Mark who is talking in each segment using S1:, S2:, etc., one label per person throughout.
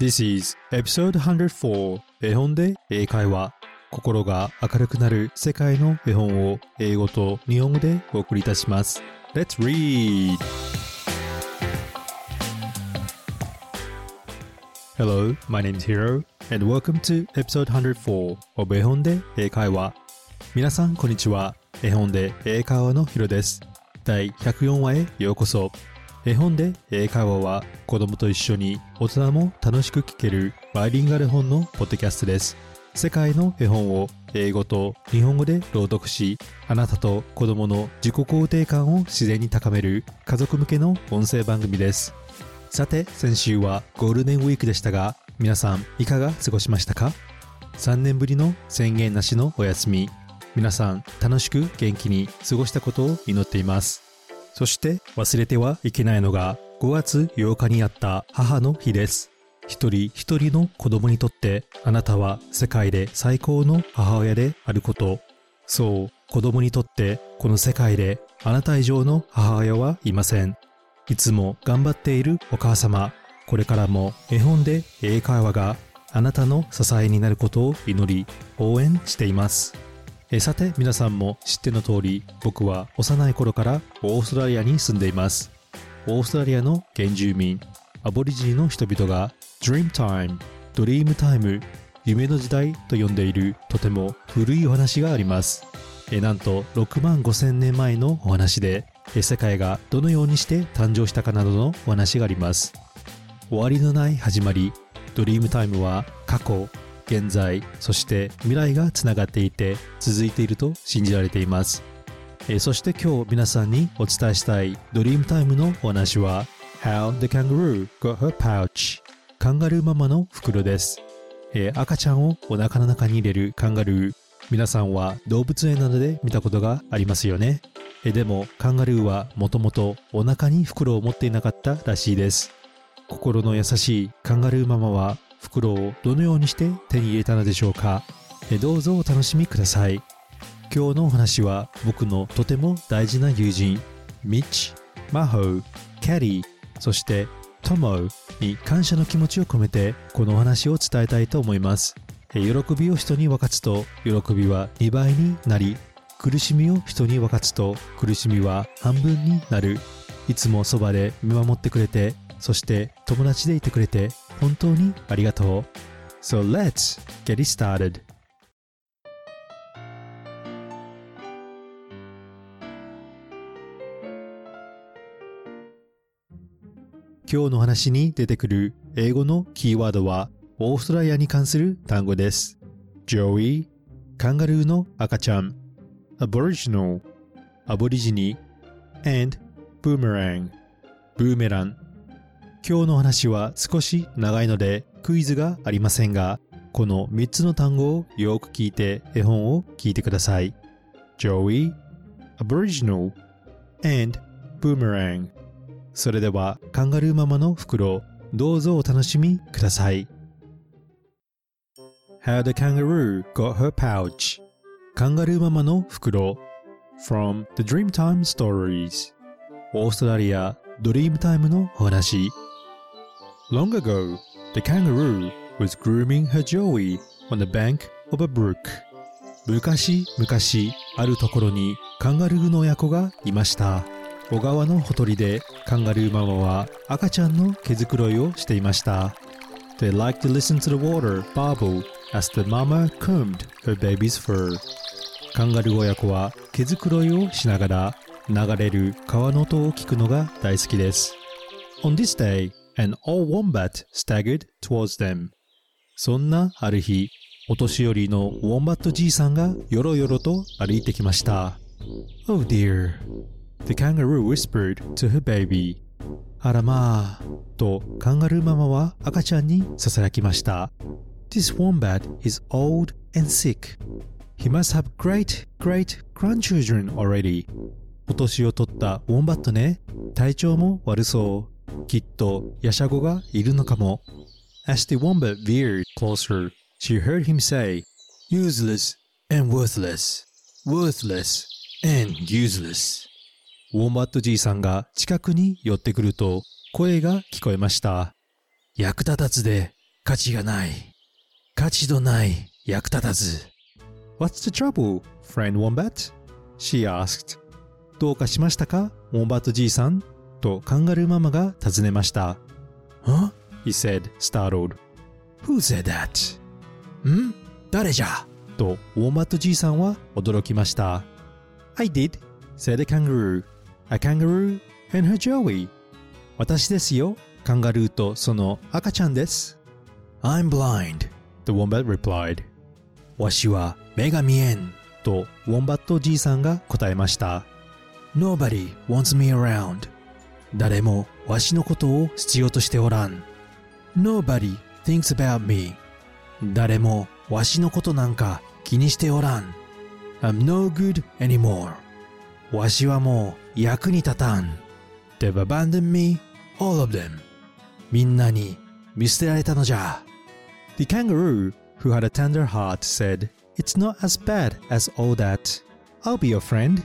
S1: This is episode 104絵本で英会話心が明るくなる世界の絵本を英語と日本語でお送りいたします。Let's read! Hello, my name is Hiro and welcome to episode 104 of 絵本で英会話。皆さんこんにちは。絵本で英会話のヒロです。第104話へようこそ。絵本で英会話は子供と一緒に大人も楽しく聞けるバイリンガル本のポッドキャストです。世界の絵本を英語と日本語で朗読しあなたと子供の自己肯定感を自然に高める家族向けの音声番組です。さて先週はゴールデンウィークでしたが皆さんいかが過ごしましたか？3年ぶりの宣言なしのお休み。皆さん楽しく元気に過ごしたことを祈っています。そして忘れてはいけないのが5月8日にあった母の日です。一人一人の子供にとってあなたは世界で最高の母親であること。そう子供にとってこの世界であなた以上の母親はいません。いつも頑張っているお母様。これからも絵本で英会話があなたの支えになることを祈り応援しています。えさて皆さんも知っての通り僕は幼い頃からオーストラリアに住んでいます。オーストラリアの原住民アボリジニの人々が Dream Time ドリームタイム夢の時代と呼んでいるとても古いお話があります。えなんと6万5千年前のお話で世界がどのようにして誕生したかなどのお話があります。終わりのない始まりドリームタイムは過去現在そして未来がつながっていて続いていると信じられています。えそして今日皆さんにお伝えしたいドリームタイムのお話は How the kangaroo got her pouch カンガルーママの袋です。え赤ちゃんをお腹の中に入れるカンガルー。皆さんは動物園などで見たことがありますよね。えでもカンガルーはもともとお腹に袋を持っていなかったらしいです。心の優しいカンガルーママは袋をどのようにして手に入れたのでしょうか？どうぞお楽しみください。今日のお話は僕のとても大事な友人ミッチ、マホー、キャリーそしてトモに感謝の気持ちを込めてこのお話を伝えたいと思います。喜びを人に分かつと喜びは2倍になり苦しみを人に分かつと苦しみは半分になる。いつもそばで見守ってくれてそして友達でいてくれて本当にありがとう。So let's get it started. 今日の話に出てくる英語のキーワードはオーストラリアに関する単語です。ジョイ、カンガルーの赤ちゃん、アボリジノ、アボリジニ、and ブーメラン、ブーメラン。今日の話は少し長いのでクイズがありませんが、この3つの単語をよく聞いて絵本を聞いてください。Joey, Aboriginal, and Boomerang. それではカンガルーママの袋どうぞお楽しみください。How the kangaroo got her pouch. カンガルーママの袋。From the Dreamtime Stories. オーストラリアドリームタイムのお話。Long ago, the kangaroo was grooming her joey on the bank of a brook 昔々あるところにカンガルーの親子がいました小川のほとりでカンガルーママは赤ちゃんの毛づくろいをしていました They liked to listen to the water bubble as the mama combed her baby's fur カンガルー親子は毛づくろいをしながら流れる川の音を聞くのが大好きです On this day, and old wombat staggered towards them そんなある日お年寄りのウォンバットじいさんがよろよろと歩いてきました Oh dear The kangaroo whispered to her baby あらまあとカンガルーママは赤ちゃんにささやきました This wombat is old and sick He must have great great grandchildren already お年を取ったウォンバットね体調も悪そうきっとヤシャゴがいるのかも As the wombat veered closer she heard him say useless and worthless worthless and useless ウォンバットじいさんが近くに寄ってくると声が聞こえました。役立たずで価値がない。価値のない役立たず。What's the trouble, friend Wombat? She asked. どうかしましたか、ウォンバットじいさんとカンガルーママが尋ねました。Huh? He said, startled. Who said that? ん誰じゃとウォンバットじいさんは驚きました。I did, said a kangaroo. A kangaroo and her joey. 私ですよ。カンガルーとその赤ちゃんです。I'm blind, the wombat replied. わしは目が見えんとウォンバットじいさんが答えました。Nobody wants me around. 誰もわしのことを必要としておらん。Nobody thinks about me. 誰もわしのことなんか気にしておらん。I'm no good anymore. わしはもう役に立たん。They've abandoned me, all of them. みんなに見捨てられたのじゃ。The kangaroo, who had a tender heart, said, It's not as bad as all that. I'll be your friend.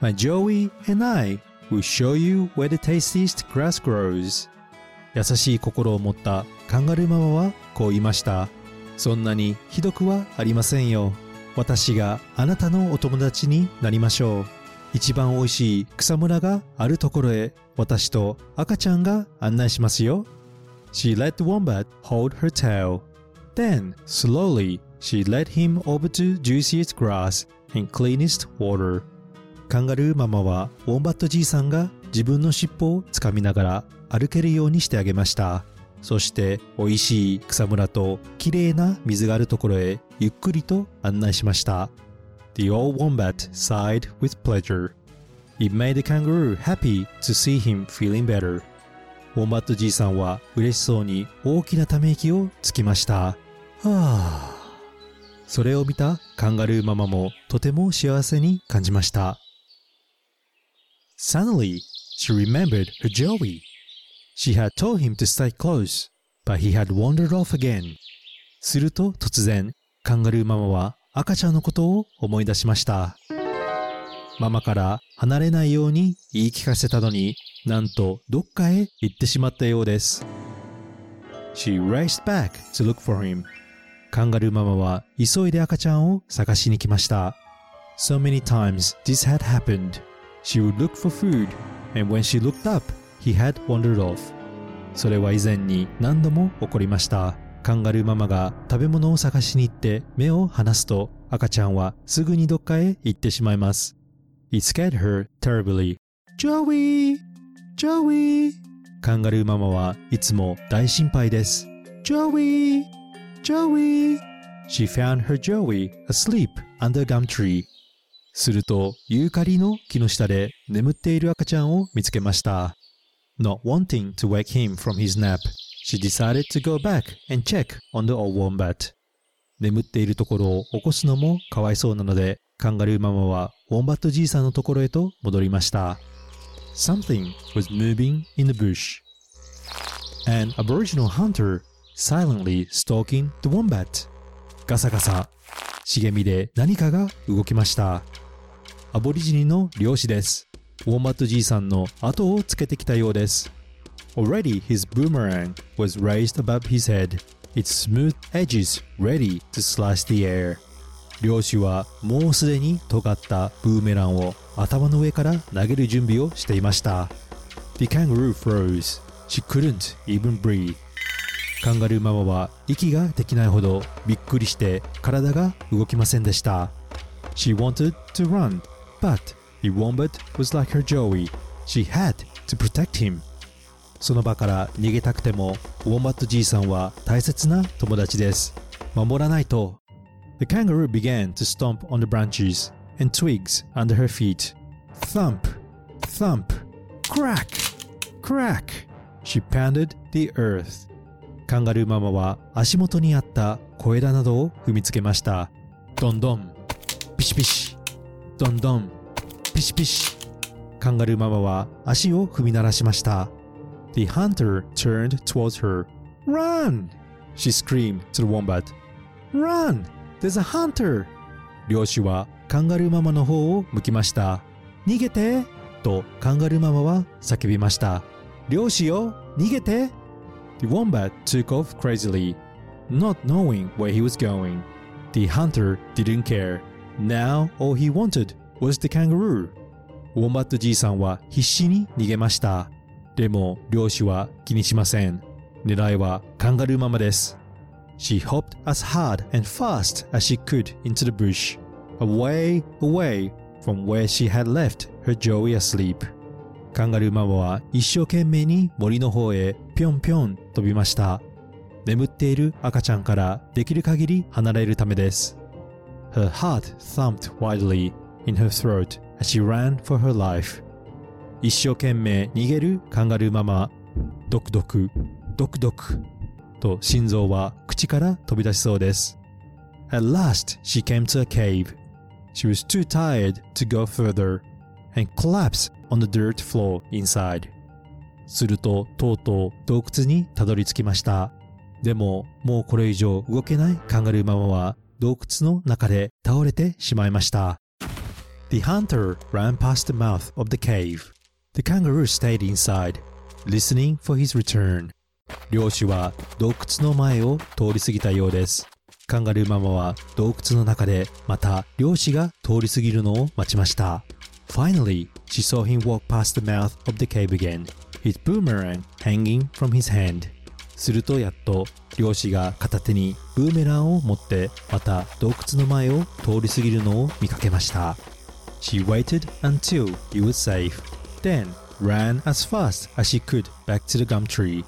S1: My Joey and I will show you where the tastiest grass grows. 優しい心を持ったカンガルーママはこう言いました。そんなにひどくはありませんよ。私があなたのお友達になりましょう。一番美味しい草むらがあるところへ私と赤ちゃんが案内しますよ。She let the wombat hold her tail. Then, slowly, she led him over to juiciest grass and cleanest water. カンガルーママはウォンバットじいさんが自分の尻尾をつかみながら歩けるようにしてあげました。そして美味しい草むらときれいな水があるところへゆっくりと案内しました。The old wombat sighed with pleasure. It made the kangaroo happy to see him feeling better. ウォンバットじいさんは嬉しそうに大きなため息をつきました。はあ。それを見たカンガルーママもとても幸せに感じました。Suddenly, she remembered her Joey. She had told him to stay close, but he had wandered off again. すると突然、カンガルーママは赤ちゃんのことを思い出しました。ママから離れないように言い聞かせたのに、なんとどっかへ行ってしまったようです。She raced back to look for him. カンガルーママは急いで赤ちゃんを探しに来ました。So many times this had happened. She would look for food, and when she looked up, he had wandered off. それは以前に何度も起こりました。カンガルーママが食べ物を探しに行って目を離すと赤ちゃんはすぐにどっかへ行ってしまいます。It scared her terribly. Joey! Joey! カンガルーママはいつも大心配です。Joey! Joey! She found her Joey asleep under a gum tree すると、ユーカリの木の下で眠っている赤ちゃんを見つけました。Not wanting to wake him from his nap, she decided to go back and check on the old wombat. 眠っているところを起こすのもかわいそうなので、カンガルーママはウォンバットじいさんのところへと戻りました。Something was moving in the bush. An aboriginal hunter silently stalking the wombat. ガサガサ、茂みで何かが動きました。アボリジニの漁師です。ウォンバットじいさんの後をつけてきたようです。Already his boomerang was raised above his head, its smooth edges ready to slash the air. 漁師はもうすでに尖ったブーメランを頭の上から投げる準備をしていました。The kangaroo froze. She couldn't even breathe. カンガルーママは息ができないほどびっくりして体が動きませんでした。She wanted to run, But the wombat was like her Joey. She had to protect him. その場から逃げたくても、ウォンバットじいさんは大切な友達です。守らないと。The kangaroo began to stomp on the branches and twigs under her feet. Thump, thump, crack, crack. She pounded the earth. カンガルーママは足元にあった小枝などを踏みつけました。どんどん、ピシピシ。どんどん、ピシピシ。カンガルーママは足を踏み鳴らしました。The hunter turned towards her. Run! She screamed to the wombat. Run! There's a hunter! 漁師はカンガルーママの方を向きました。逃げてとカンガルーママは叫びました。漁師よ逃げて The wombat took off crazily. not knowing where he was going. The hunter didn't care. Now all he wanted was the kangaroo. ウォンバットじいさんは必死に逃げました。でも漁師は気にしません。狙いはカンガルーママです。She hopped as hard and fast as she could into the bush, away, away from where she had left her Joey asleep. カンガルーママは一生懸命に森の方へぴょんぴょん飛びました。眠っている赤ちゃんからできる限り離れるためです。Her heart thumped wildly in her throat as she ran for her life. 一生懸命逃げるカンガルーママ。ドクドク、ドクドク。と心臓は口から飛び出しそうです。At last she came to a cave. She was too tired to go further and collapsed on the dirt floor inside. するととうとう洞窟にたどり着きました。でももうこれ以上動けないカンガルーママは洞窟の中で倒れてしまいました。The hunter ran past the mouth of the cave. The kangaroo stayed inside, listening for his return. 漁師は洞窟の前を通り過ぎたようです。カンガルーママは洞窟の中でまた漁師が通り過ぎるのを待ちました。Finally, she saw him walk past the mouth of the cave again, his boomerang hanging from his hand. するとやっと漁師が片手にブーメランを持ってまた洞窟の前を通り過ぎるのを見かけました。She waited until he was safe, then ran as fast as she could back to the gum tree.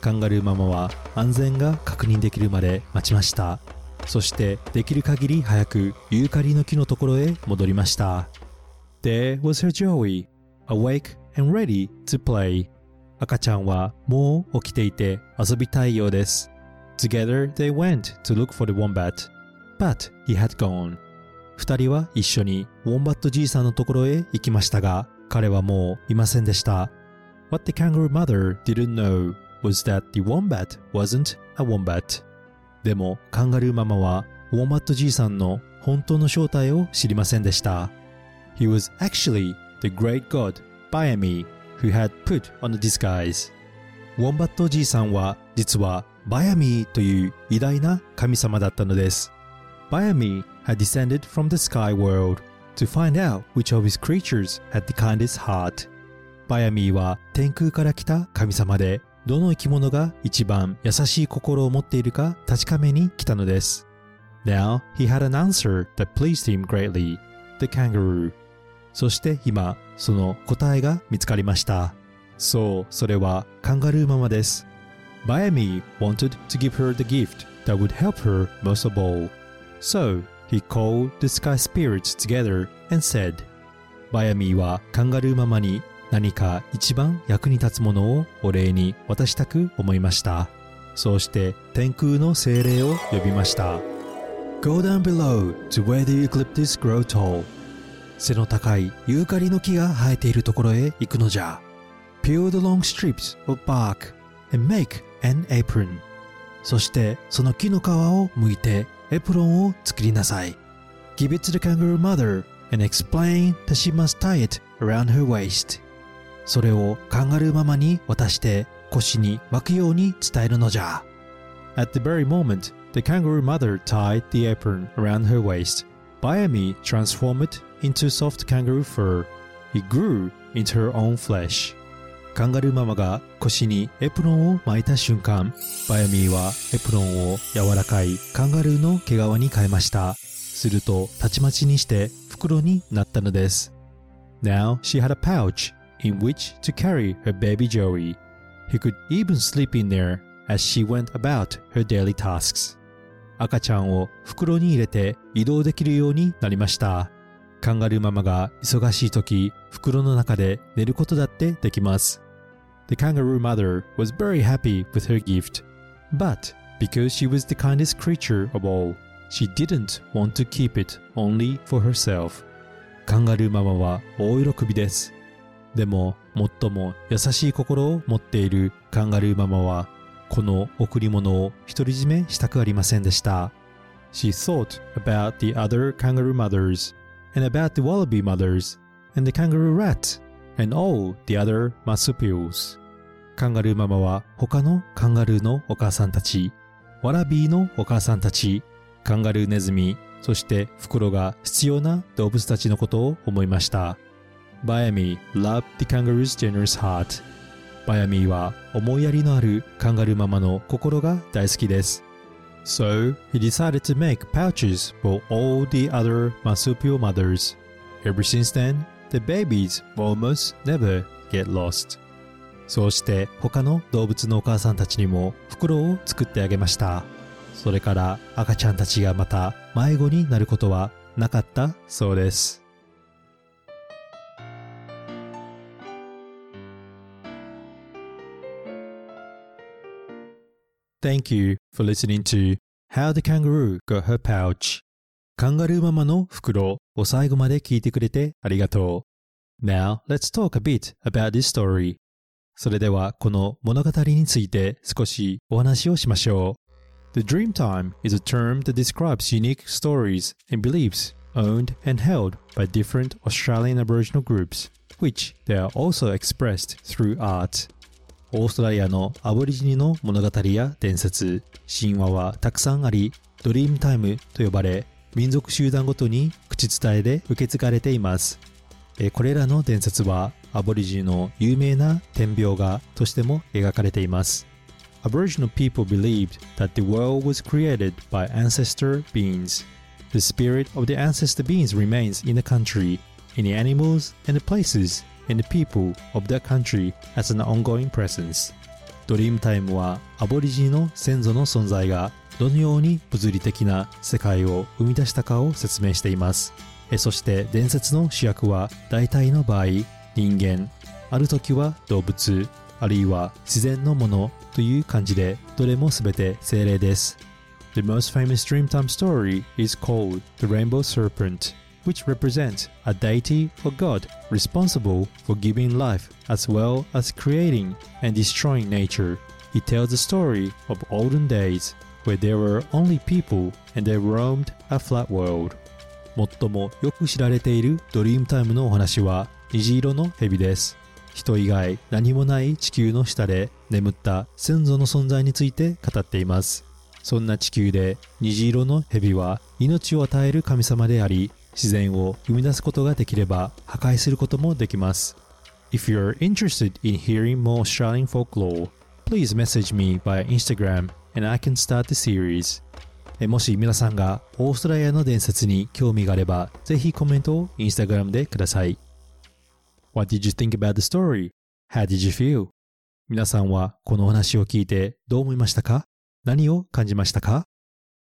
S1: カンガルーママは安全が確認できるまで待ちました。そしてできる限り早くユーカリの木のところへ戻りました。There was her Joey, awake and ready to play. 赤ちゃんはもう起きていて遊びたいようです。Together they went to look for the wombat, but he had gone. 二人は一緒にウォンバットじいさんのところへ行きましたが、彼はもういませんでした。What the kangaroo mother didn't know was that the wombat wasn't a wombat. でもカンガルーママはウォンバットじいさんの本当の正体を知りませんでした。He was actually the great god Bayami who had put on the disguise. ウォンバットじいさんは実はバヤミーという偉大な神様だったのです。Bayami had descended from the sky world to find out which of his creatures had the kindest heart. バヤミーは天空から来た神様でどの生き物が一番優しい心を持っているか確かめに来たのです。Now he had an answer that pleased him greatly, the kangaroo. そして今、その答えが見つかりました。そう、それはカンガルーママです。Bayami wanted to give her the gift that would help her most of all. So he called the sky spirits together and said, バヤミーはカンガルーママに何か一番役に立つものをお礼に渡したく思いました。そうして天空の精霊を呼びました。Go down below to where the eucalyptus grow tall. 背の高いユーカリの木が生えているところへ行くのじゃ。Peel the long strips of bark and make an apron. そしてその木の皮を剥いてエプロンを作りなさい。Give it to the kangaroo mother and explain that she must tie it around her waist. それをカンガルーママに渡して腰に巻くように伝えるのじゃ。At the very moment, the kangaroo mother tied the apron around her waist. Bayami transformed it into soft kangaroo fur. It grew into her own flesh. カンガルーママが腰にエプロンを巻いた瞬間、バヤミーはエプロンを柔らかいカンガルーの毛皮に変えました。すると、たちまちにして袋になったのです。Now she had a pouch in which to carry her baby Joey. He could even sleep in there as she went about her daily tasks. 赤ちゃんを袋に入れて移動できるようになりました。カンガルーママが忙しい時、袋の中で寝ることだってできます。The kangaroo mother was very happy with her gift, but because she was the kindest creature of all, she didn't want to keep it only for herself. カンガルーママは大喜びです。でも、最も優しい心を持っているカンガルーママは、この贈り物を独り占めしたくありませんでした。She thought about the other kangaroo mothers, and about the wallaby mothers, and the kangaroo rat, And all the other marsupials. カンガルーママは他のカンガルーのお母さんたち、ワラビーのお母さんたち、カンガルーネズミ、そしてフクロが必要な動物たちのことを思いました。バヤミ loved the kangaroo's generous heart. バヤミーは思いやりのあるカンガルーママの心が大好きです。So he decided to make pouches for all the other marsupial mothers. Ever since then, the babies almost never get lost. そうして他の動物のお母さんたちにも袋を作ってあげました。それから赤ちゃんたちがまた迷子になることはなかったそうです。Thank you for listening to How the Kangaroo Got Her Pouch カンガルーママの袋を最後まで聞いてくれてありがとう。Now let's talk a bit about this story. それではこの物語について少しお話をしましょう。The Dreamtime is a term that describes unique stories and beliefs owned and held by different Australian Aboriginal groups, which they are also expressed through art. オーストラリアのアボリジニの物語や伝説、神話はたくさんあり、ドリームタイムと呼ばれ、民族集団ごとに口伝えで受け継がれています。これらの伝説はアボリジニの有名な天描画としても描かれています。Aboriginal people believed that the world was created by ancestor beings. The spirit of the ancestor beings remains in the country, in the animals and the places and the people of that country as an ongoing presence. ドリームタイムはアボリジニの先祖の存在がどのように物理的な世界を生み出したかを説明しています。そして伝説の主役は大体の場合人間、ある時は動物、あるいは自然のものという感じでどれも全て精霊です。The most famous Dreamtime story is called The Rainbow Serpent which represents a deity or god responsible for giving life as well as creating and destroying nature. He tells the story of olden days where there were only people and they roamed a flat world. 最もよく知られているドリームタイムのお話は虹色の蛇です。人以外何もない地球の下で眠った先祖の存在について語っています。そんな地球で虹色の蛇は命を与える神様であり自然を生み出すことができれば破壊することもできます。If you're interested in hearing more Australian folklore, please message me by Instagram and I can start the series. もし皆さんがオーストラリアの伝説に興味があれば、ぜひコメントを Instagram でください。What did you think about the story? How did you feel? 皆さんはこのお話を聞いてどう思いましたか何を感じましたか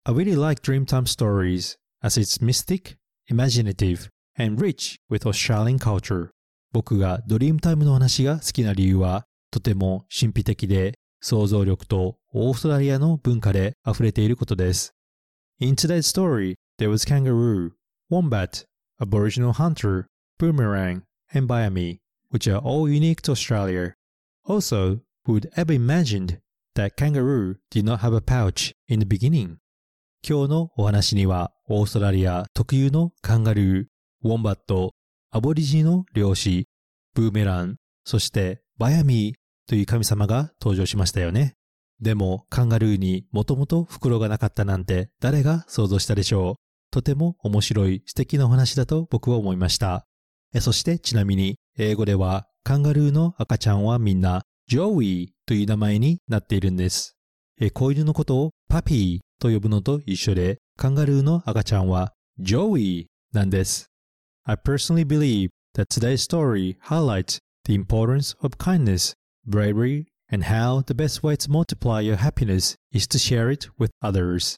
S1: I really like Dreamtime stories as it's mystic imaginative and rich with Australian culture 僕がドリームタイムの話が好きな理由はとても神秘的で想像力とオーストラリアの文化で溢れていることです。In today's story, there was kangaroo, wombat, aboriginal hunter, boomerang, and biami, which are all unique to Australia. Also, who would ever imagined that kangaroo did not have a pouch in the beginning? 今日のお話にはオーストラリア特有のカンガルー、ウォンバット、アボリジの漁師、ブーメラン、そしてバヤミという神様が登場しましたよね。でもカンガルーにもともと袋がなかったなんて誰が想像したでしょうとても面白い素敵なお話だと僕は思いました。そしてちなみに英語ではカンガルーの赤ちゃんはみんなジョーイという名前になっているんです。子犬のことをパピーと呼ぶのと一緒で、カンガルーの赤ちゃんはジョーイなんです。I personally believe that today's story highlights the importance of kindness, bravery, and how the best way to multiply your happiness is to share it with others.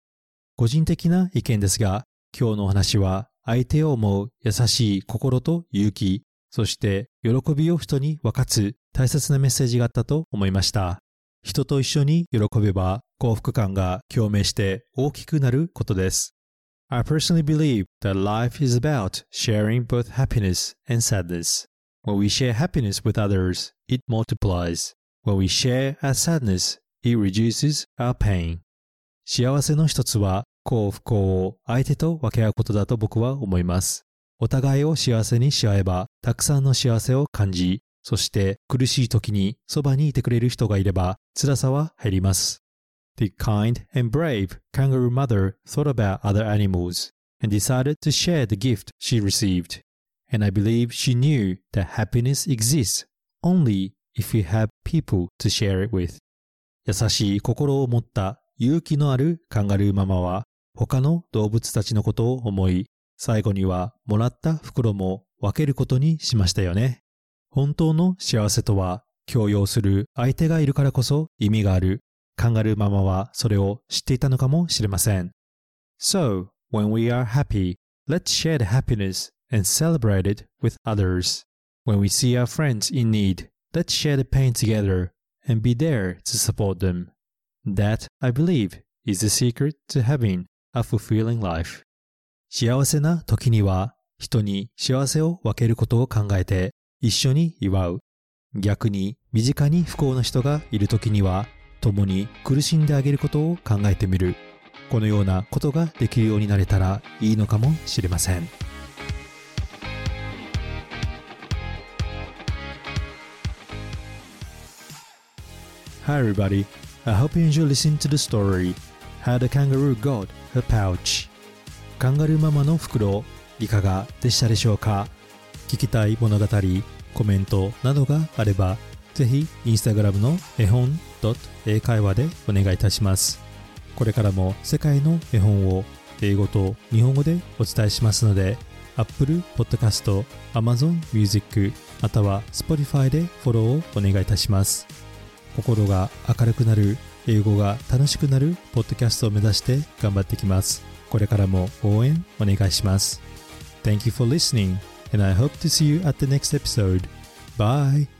S1: 個人的な意見ですが、今日のお話は相手を思う優しい心と勇気、そして喜びを人に分かつ大切なメッセージがあったと思いました。人と一緒に喜べば幸福感が共鳴して大きくなることです。I personally believe that life is about sharing both happiness and sadness. When we share happiness with others, it multiplies. When we share our sadness, it reduces our pain. 幸せの一つは幸不幸を相手と分け合うことだと僕は思います。お互いを幸せにし合えば、たくさんの幸せを感じ、そして苦しい時にそばにいてくれる人がいれば辛さは減ります。the kind and brave kangaroo mother thought about other animals and decided to share the gift she received. And I believe she knew that happiness exists only if you have people to share it with. 優しい心を持った勇気のあるカンガルーママは他の動物たちのことを思い、最後にはもらった袋も分けることにしましたよね。本当の幸せとは強要する相手がいるからこそ意味がある。カンガルーママはそれを知っていたのかもしれません。So, when we are happy, let's share the happiness and celebrate it with others. When we see our friends in need, let's share the pain together and be there to support them. That, I believe, is the secret to having a fulfilling life. 幸せな時には人に幸せを分けることを考えて一緒に祝う。逆に身近に不幸な人がいる時には共に苦しんであげることを考えてみる。このようなことができるようになれたらいいのかもしれません。Hi everybody, I hope you enjoy listening to the story. How the Kangaroo Got Her Pouch. カンガルーママの袋いかがでしたでしょうか？聞きたい物語、コメントなどがあればぜひインスタグラムの絵本英会話でお願いいたします。これからも世界の絵本を英語と日本語でお伝えしますので Apple Podcast、Amazon Music または Spotify でフォローをお願いいたします。心が明るくなる英語が楽しくなるポッドキャストを目指して頑張っていきますこれからも応援お願いします Thank you for listening and I hope to see you at the next episode. Bye!